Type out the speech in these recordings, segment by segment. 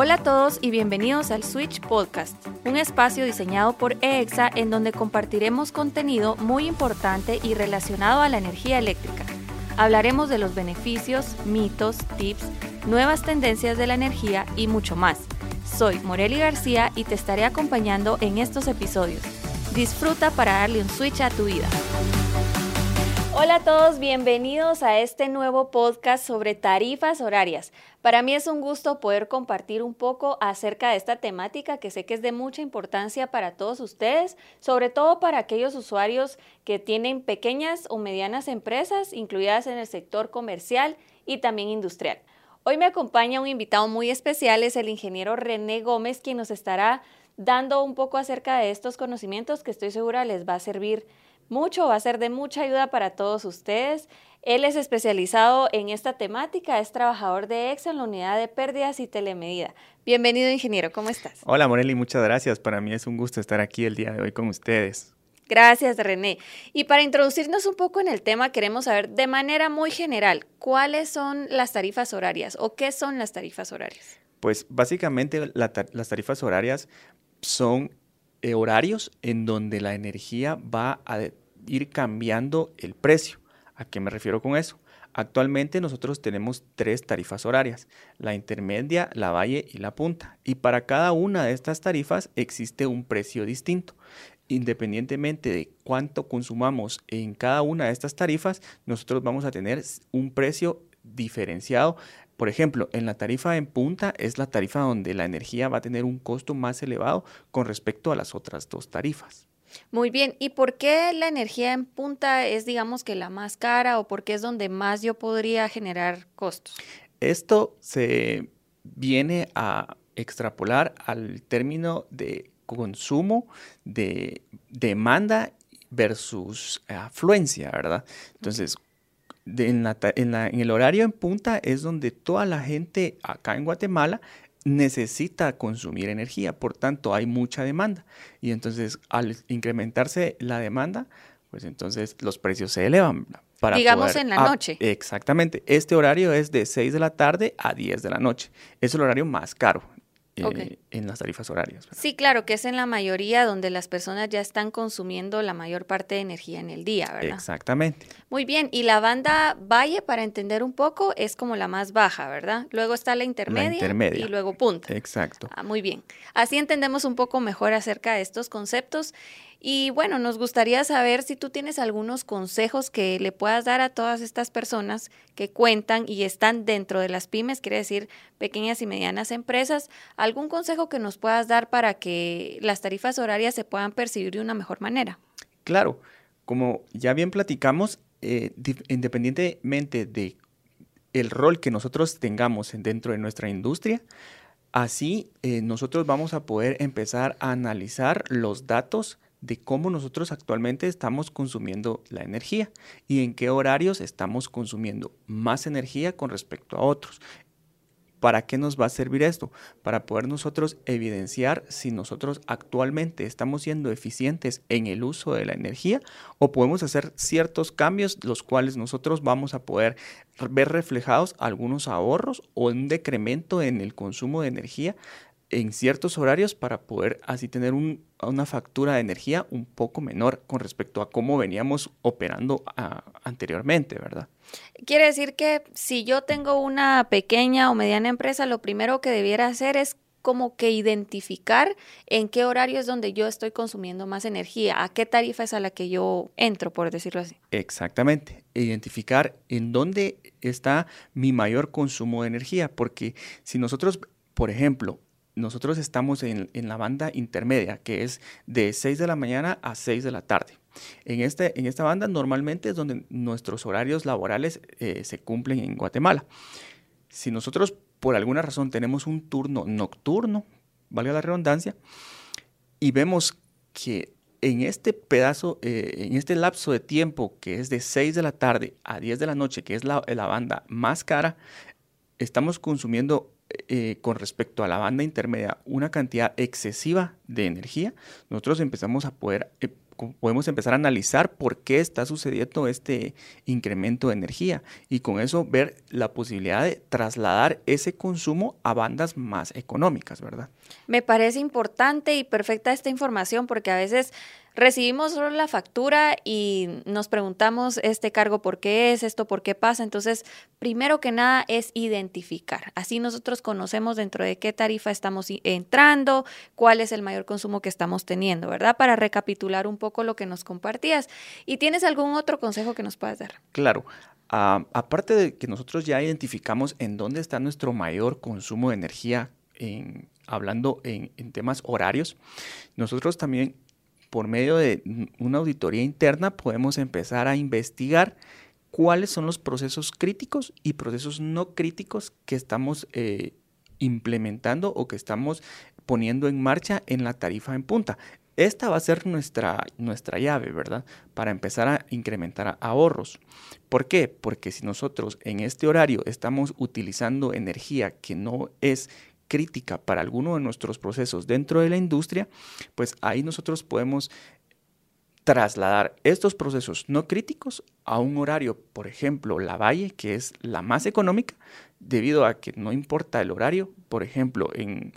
Hola a todos y bienvenidos al Switch Podcast, un espacio diseñado por EXA en donde compartiremos contenido muy importante y relacionado a la energía eléctrica. Hablaremos de los beneficios, mitos, tips, nuevas tendencias de la energía y mucho más. Soy Moreli García y te estaré acompañando en estos episodios. Disfruta para darle un switch a tu vida. Hola a todos, bienvenidos a este nuevo podcast sobre tarifas horarias. Para mí es un gusto poder compartir un poco acerca de esta temática que sé que es de mucha importancia para todos ustedes, sobre todo para aquellos usuarios que tienen pequeñas o medianas empresas incluidas en el sector comercial y también industrial. Hoy me acompaña un invitado muy especial, es el ingeniero René Gómez, quien nos estará dando un poco acerca de estos conocimientos que estoy segura les va a servir mucho, va a ser de mucha ayuda para todos ustedes. Él es especializado en esta temática, es trabajador de EXA en la unidad de pérdidas y telemedida. Bienvenido, ingeniero, ¿cómo estás? Hola, Morelli, muchas gracias. Para mí es un gusto estar aquí el día de hoy con ustedes. Gracias, René. Y para introducirnos un poco en el tema, queremos saber de manera muy general, ¿cuáles son las tarifas horarias o qué son las tarifas horarias? Pues básicamente las tarifas horarias son eh, horarios en donde la energía va a ir cambiando el precio. ¿A qué me refiero con eso? Actualmente nosotros tenemos tres tarifas horarias, la intermedia, la valle y la punta. Y para cada una de estas tarifas existe un precio distinto. Independientemente de cuánto consumamos en cada una de estas tarifas, nosotros vamos a tener un precio diferenciado por ejemplo, en la tarifa en punta es la tarifa donde la energía va a tener un costo más elevado con respecto a las otras dos tarifas. Muy bien, ¿y por qué la energía en punta es, digamos, que la más cara o por qué es donde más yo podría generar costos? Esto se viene a extrapolar al término de consumo, de demanda versus afluencia, ¿verdad? Entonces, en, el horario en punta es donde toda la gente acá en Guatemala necesita consumir energía, por tanto hay mucha demanda. Y entonces al incrementarse la demanda, pues entonces los precios se elevan. Para Digamos en la noche. Exactamente. Este horario es de 6 de la tarde a 10 de la noche. Es el horario más caro. Eh, en las tarifas horarias. Sí, claro, que es en la mayoría donde las personas ya están consumiendo la mayor parte de energía en el día, ¿verdad? Exactamente. Muy bien, y la banda Valle, para entender un poco, es como la más baja, ¿verdad? Luego está la intermedia, la intermedia. y luego punta. Exacto. Ah, muy bien. Así entendemos un poco mejor acerca de estos conceptos. Y bueno, nos gustaría saber si tú tienes algunos consejos que le puedas dar a todas estas personas que cuentan y están dentro de las pymes, quiere decir pequeñas y medianas empresas, algún consejo que nos puedas dar para que las tarifas horarias se puedan percibir de una mejor manera. Claro, como ya bien platicamos, eh, independientemente de el rol que nosotros tengamos dentro de nuestra industria, así eh, nosotros vamos a poder empezar a analizar los datos de cómo nosotros actualmente estamos consumiendo la energía y en qué horarios estamos consumiendo más energía con respecto a otros. ¿Para qué nos va a servir esto? Para poder nosotros evidenciar si nosotros actualmente estamos siendo eficientes en el uso de la energía o podemos hacer ciertos cambios los cuales nosotros vamos a poder ver reflejados algunos ahorros o un decremento en el consumo de energía en ciertos horarios para poder así tener una factura de energía un poco menor con respecto a cómo veníamos operando ah, anteriormente, ¿verdad? Quiere decir que si yo tengo una pequeña o mediana empresa, lo primero que debiera hacer es como que identificar en qué horario es donde yo estoy consumiendo más energía, a qué tarifa es a la que yo entro, por decirlo así. Exactamente, identificar en dónde está mi mayor consumo de energía, porque si nosotros, por ejemplo, nosotros estamos en, la banda intermedia, que es de 6 de la mañana a 6 de la tarde. En, este, en esta banda normalmente es donde nuestros horarios laborales eh, se cumplen en Guatemala. Si nosotros por alguna razón tenemos un turno nocturno, valga la redundancia, y vemos que en este pedazo, eh, en este lapso de tiempo que es de 6 de la tarde a 10 de la noche, que es la, la banda más cara, estamos consumiendo eh, con respecto a la banda intermedia una cantidad excesiva de energía, nosotros empezamos a poder, eh, podemos empezar a analizar por qué está sucediendo este incremento de energía y con eso ver la posibilidad de trasladar ese consumo a bandas más económicas, ¿verdad? Me parece importante y perfecta esta información porque a veces recibimos solo la factura y nos preguntamos este cargo por qué es, esto por qué pasa. Entonces, primero que nada es identificar. Así nosotros conocemos dentro de qué tarifa estamos entrando, cuál es el mayor consumo que estamos teniendo, ¿verdad? Para recapitular un poco lo que nos compartías. ¿Y tienes algún otro consejo que nos puedas dar? Claro. Ah, aparte de que nosotros ya identificamos en dónde está nuestro mayor consumo de energía, en, hablando en, en temas horarios, nosotros también por medio de una auditoría interna podemos empezar a investigar cuáles son los procesos críticos y procesos no críticos que estamos eh, implementando o que estamos poniendo en marcha en la tarifa en punta. Esta va a ser nuestra, nuestra llave, ¿verdad? Para empezar a incrementar ahorros. ¿Por qué? Porque si nosotros en este horario estamos utilizando energía que no es crítica para alguno de nuestros procesos dentro de la industria, pues ahí nosotros podemos trasladar estos procesos no críticos a un horario, por ejemplo, la valle, que es la más económica, debido a que no importa el horario. Por ejemplo, en,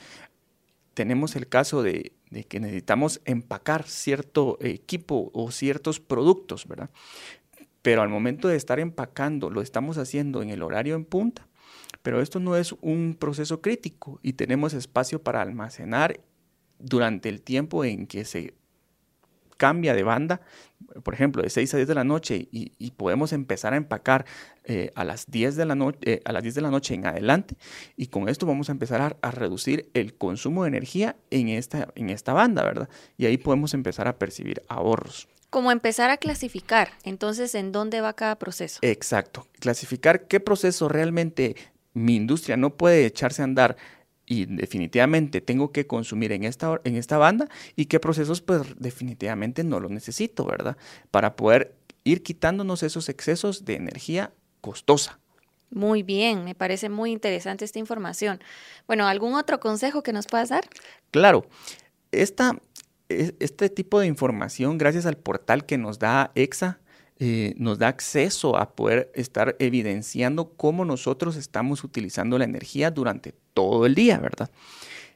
tenemos el caso de, que necesitamos empacar cierto equipo o ciertos productos, ¿verdad? Pero al momento de estar empacando, lo estamos haciendo en el horario en punta, pero esto no es un proceso crítico y tenemos espacio para almacenar durante el tiempo en que se cambia de banda, por ejemplo, de 6 a 10 de la noche y, podemos empezar a empacar eh, a, las 10 de la eh, a las 10 de la noche en adelante y con esto vamos a empezar a, reducir el consumo de energía en esta, en esta banda, ¿verdad? Y ahí podemos empezar a percibir ahorros. Como empezar a clasificar, entonces, ¿en dónde va cada proceso? Exacto, clasificar qué proceso realmente mi industria no puede echarse a andar y definitivamente tengo que consumir en esta, en esta banda y qué procesos pues definitivamente no lo necesito, ¿verdad? Para poder ir quitándonos esos excesos de energía costosa. Muy bien, me parece muy interesante esta información. Bueno, ¿algún otro consejo que nos puedas dar? Claro, esta, e, este tipo de información, gracias al portal que nos da EXA, eh, nos da acceso a poder estar evidenciando cómo nosotros estamos utilizando la energía durante todo el día, ¿verdad?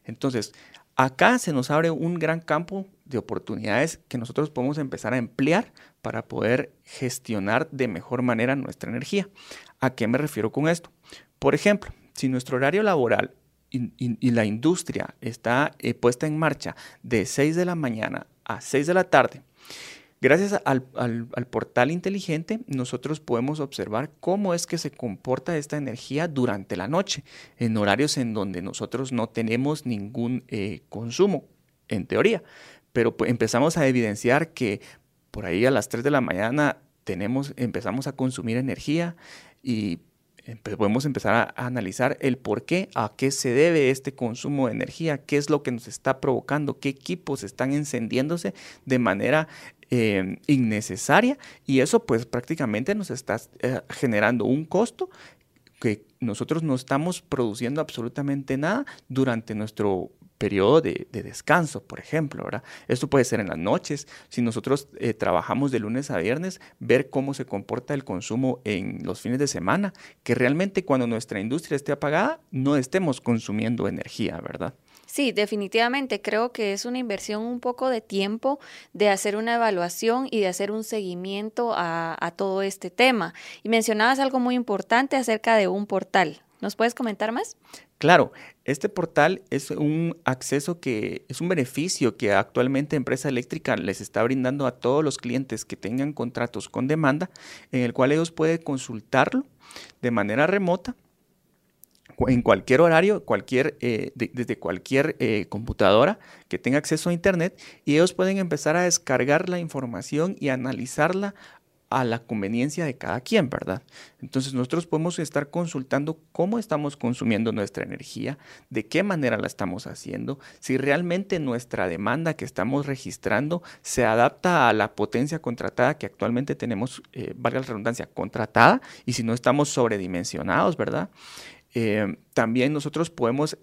Entonces, acá se nos abre un gran campo de oportunidades que nosotros podemos empezar a emplear para poder gestionar de mejor manera nuestra energía. ¿A qué me refiero con esto? Por ejemplo, si nuestro horario laboral y, la industria está eh, puesta en marcha de 6 de la mañana a 6 de la tarde, Gracias al, portal inteligente, nosotros podemos observar cómo es que se comporta esta energía durante la noche, en horarios en donde nosotros no tenemos ningún eh, consumo, en teoría. Pero pues, empezamos a evidenciar que por ahí a las 3 de la mañana tenemos, empezamos a consumir energía y podemos empezar a, analizar el por qué, a qué se debe este consumo de energía, qué es lo que nos está provocando, qué equipos están encendiéndose de manera eh, innecesaria. Y eso pues prácticamente nos está eh, generando un costo que nosotros no estamos produciendo absolutamente nada durante nuestro periodo de, descanso, por ejemplo, ¿verdad? Esto puede ser en las noches, si nosotros eh, trabajamos de lunes a viernes, ver cómo se comporta el consumo en los fines de semana, que realmente cuando nuestra industria esté apagada, no estemos consumiendo energía, ¿verdad? Sí, definitivamente creo que es una inversión un poco de tiempo de hacer una evaluación y de hacer un seguimiento a, a todo este tema. Y mencionabas algo muy importante acerca de un portal. ¿Nos puedes comentar más? Claro, este portal es un acceso que es un beneficio que actualmente Empresa Eléctrica les está brindando a todos los clientes que tengan contratos con demanda, en el cual ellos pueden consultarlo de manera remota en cualquier horario, cualquier, eh, desde cualquier eh, computadora que tenga acceso a Internet y ellos pueden empezar a descargar la información y analizarla a la conveniencia de cada quien, ¿verdad? Entonces nosotros podemos estar consultando cómo estamos consumiendo nuestra energía, de qué manera la estamos haciendo, si realmente nuestra demanda que estamos registrando se adapta a la potencia contratada que actualmente tenemos, eh, valga la redundancia, contratada, y si no estamos sobredimensionados, ¿verdad? Eh, también nosotros podemos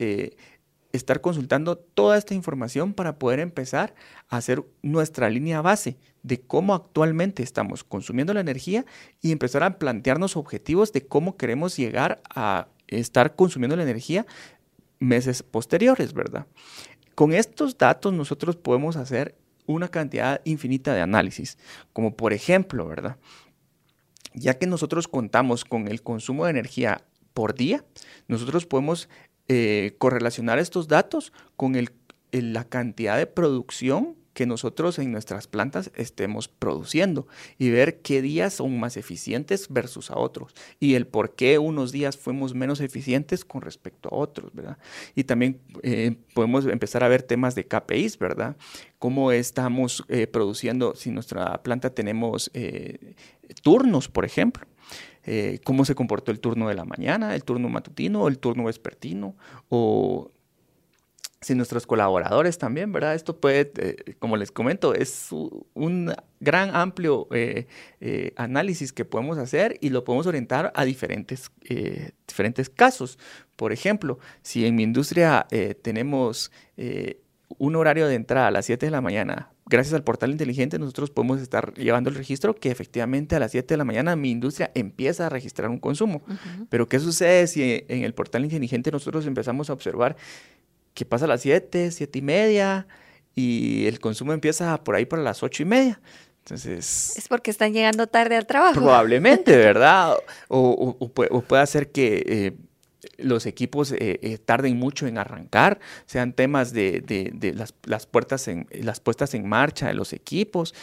estar consultando toda esta información para poder empezar a hacer nuestra línea base de cómo actualmente estamos consumiendo la energía y empezar a plantearnos objetivos de cómo queremos llegar a estar consumiendo la energía meses posteriores, ¿verdad? Con estos datos nosotros podemos hacer una cantidad infinita de análisis, como por ejemplo, ¿verdad? Ya que nosotros contamos con el consumo de energía por día, nosotros podemos eh, correlacionar estos datos con la cantidad de producción que nosotros en nuestras plantas estemos produciendo y ver qué días son más eficientes versus a otros y el por qué unos días fuimos menos eficientes con respecto a otros. Y también eh, podemos empezar a ver temas de KPIs, ¿verdad? Cómo estamos eh, produciendo, si nuestra planta tenemos turnos, por ejemplo. Cómo se comportó el turno de la mañana, el turno matutino, el turno vespertino, o si nuestros colaboradores también, ¿verdad? Esto puede, eh, como les comento, es un gran amplio eh, eh, análisis que podemos hacer y lo podemos orientar a diferentes, diferentes casos. Por ejemplo, si en mi industria tenemos un horario de entrada a las 7 de la mañana, gracias al portal inteligente nosotros podemos estar llevando el registro que efectivamente a las 7 de la mañana mi industria empieza a registrar un consumo. Pero ¿qué sucede si en el portal inteligente nosotros empezamos a observar que pasa a las 7, 7 y media y el consumo empieza por ahí para las 8 y media. Entonces... Es porque están llegando tarde al trabajo. Probablemente, ¿verdad? o, o, puede, hacer que eh, los equipos eh, eh, tarden mucho en arrancar, sean temas de, de, de las, las, puertas en, las puestas en marcha de los equipos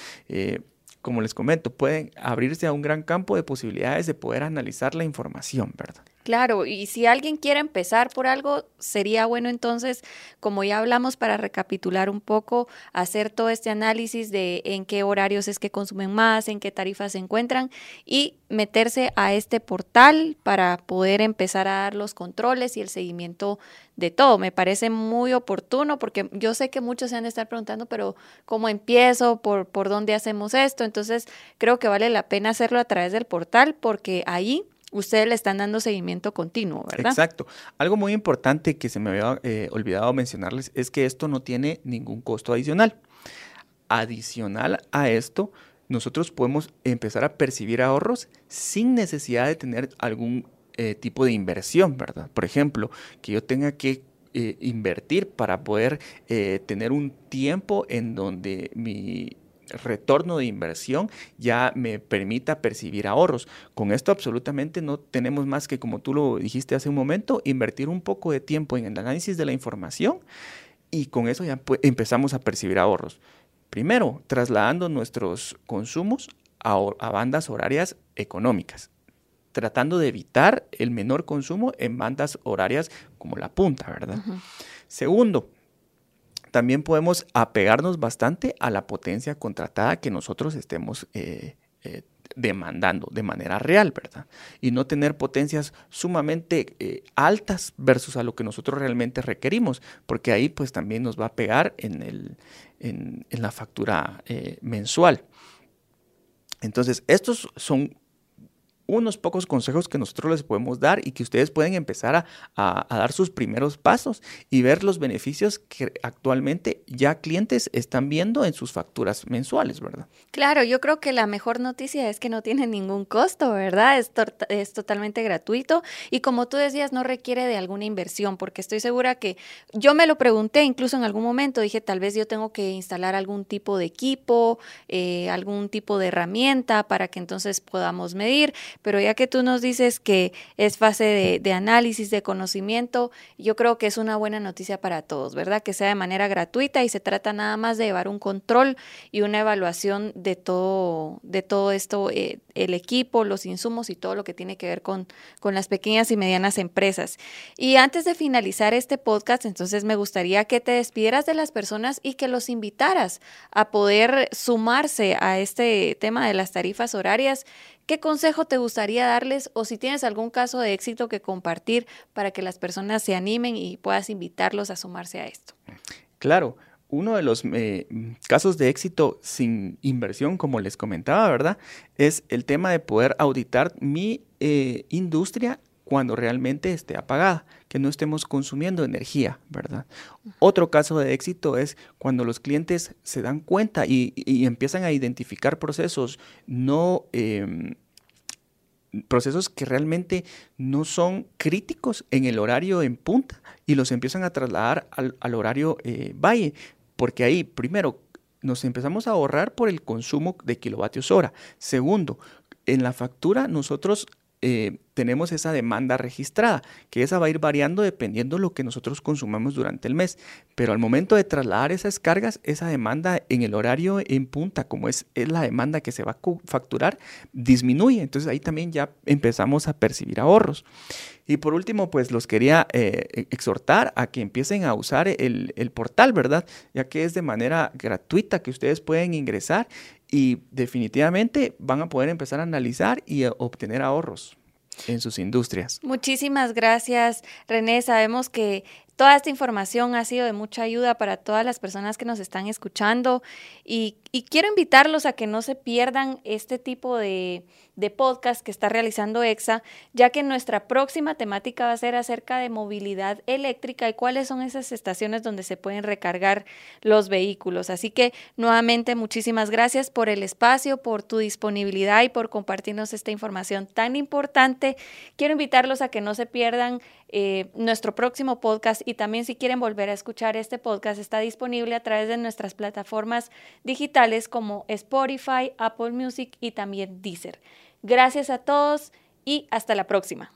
como les comento, pueden abrirse a un gran campo de posibilidades de poder analizar la información, ¿verdad? Claro, y si alguien quiere empezar por algo, sería bueno entonces, como ya hablamos, para recapitular un poco, hacer todo este análisis de en qué horarios es que consumen más, en qué tarifas se encuentran y meterse a este portal para poder empezar a dar los controles y el seguimiento de todo. Me parece muy oportuno porque yo sé que muchos se han de estar preguntando, pero ¿cómo empiezo? ¿Por, por dónde hacemos esto? Entonces, creo que vale la pena hacerlo a través del portal porque ahí ustedes le están dando seguimiento continuo, ¿verdad? Exacto. Algo muy importante que se me había eh, olvidado mencionarles es que esto no tiene ningún costo adicional. Adicional a esto, nosotros podemos empezar a percibir ahorros sin necesidad de tener algún eh, tipo de inversión, ¿verdad? Por ejemplo, que yo tenga que eh, invertir para poder tener un tiempo en donde mi retorno de inversión ya me permita percibir ahorros. Con esto absolutamente no tenemos más que, como tú lo dijiste hace un momento, invertir un poco de tiempo en el análisis de la información y con eso ya empezamos a percibir ahorros. Primero, trasladando nuestros consumos a, bandas horarias económicas tratando de evitar el menor consumo en bandas horarias como la punta, ¿verdad? Segundo, también podemos apegarnos bastante a la potencia contratada que nosotros estemos eh, eh, demandando de manera real, ¿verdad? Y no tener potencias sumamente eh, altas versus a lo que nosotros realmente requerimos, porque ahí pues también nos va a pegar en, el, en la factura mensual. Entonces, estos son unos pocos consejos que nosotros les podemos dar y que ustedes pueden empezar a, dar sus primeros pasos y ver los beneficios que actualmente ya clientes están viendo en sus facturas mensuales, ¿verdad? Claro, yo creo que la mejor noticia es que no tiene ningún costo, ¿verdad? Es, es totalmente gratuito y como tú decías, no requiere de alguna inversión, porque estoy segura que yo me lo pregunté incluso en algún momento, dije, tal vez yo tengo que instalar algún tipo de equipo, eh, algún tipo de herramienta para que entonces podamos medir pero ya que tú nos dices que es fase de, análisis, de conocimiento, yo creo que es una buena noticia para todos, ¿verdad? Que sea de manera gratuita y se trata nada más de llevar un control y una evaluación de todo, de todo esto, eh, el equipo, los insumos y todo lo que tiene que ver con, con las pequeñas y medianas empresas. Y antes de finalizar este podcast, entonces me gustaría que te despidieras de las personas y que los invitaras a poder sumarse a este tema de las tarifas horarias ¿Qué consejo te gustaría darles o si tienes algún caso de éxito que compartir para que las personas se animen y puedas invitarlos a sumarse a esto? Claro, uno de los eh, casos de éxito sin inversión, como les comentaba, ¿verdad? Es el tema de poder auditar mi eh, industria cuando realmente esté apagada, que no estemos consumiendo energía, ¿verdad? Otro caso de éxito es cuando los clientes se dan cuenta y, empiezan a identificar procesos no... Em, procesos que realmente no son críticos en el horario en punta y los empiezan a trasladar al, horario eh, valle, porque ahí, primero, nos empezamos a ahorrar por el consumo de kilovatios hora. Segundo, en la factura nosotros eh, tenemos esa demanda registrada, que esa va a ir variando dependiendo de lo que nosotros consumamos durante el mes. Pero al momento de trasladar esas cargas, esa demanda en el horario en punta, como es, la demanda que se va a facturar, disminuye. Entonces ahí también ya empezamos a percibir ahorros. Y por último, pues los quería eh, exhortar a que empiecen a usar el portal, ¿verdad? Ya que es de manera gratuita que ustedes pueden ingresar y definitivamente van a poder empezar a analizar y a obtener ahorros en sus industrias. Muchísimas gracias, René. Sabemos que toda esta información ha sido de mucha ayuda para todas las personas que nos están escuchando y, quiero invitarlos a que no se pierdan este tipo de, de podcast que está realizando EXA, ya que nuestra próxima temática va a ser acerca de movilidad eléctrica y cuáles son esas estaciones donde se pueden recargar los vehículos. Así que nuevamente muchísimas gracias por el espacio, por tu disponibilidad y por compartirnos esta información tan importante. Quiero invitarlos a que no se pierdan eh, nuestro próximo podcast y también si quieren volver a escuchar este podcast está disponible a través de nuestras plataformas digitales como Spotify, Apple Music y también Deezer. Gracias a todos y hasta la próxima.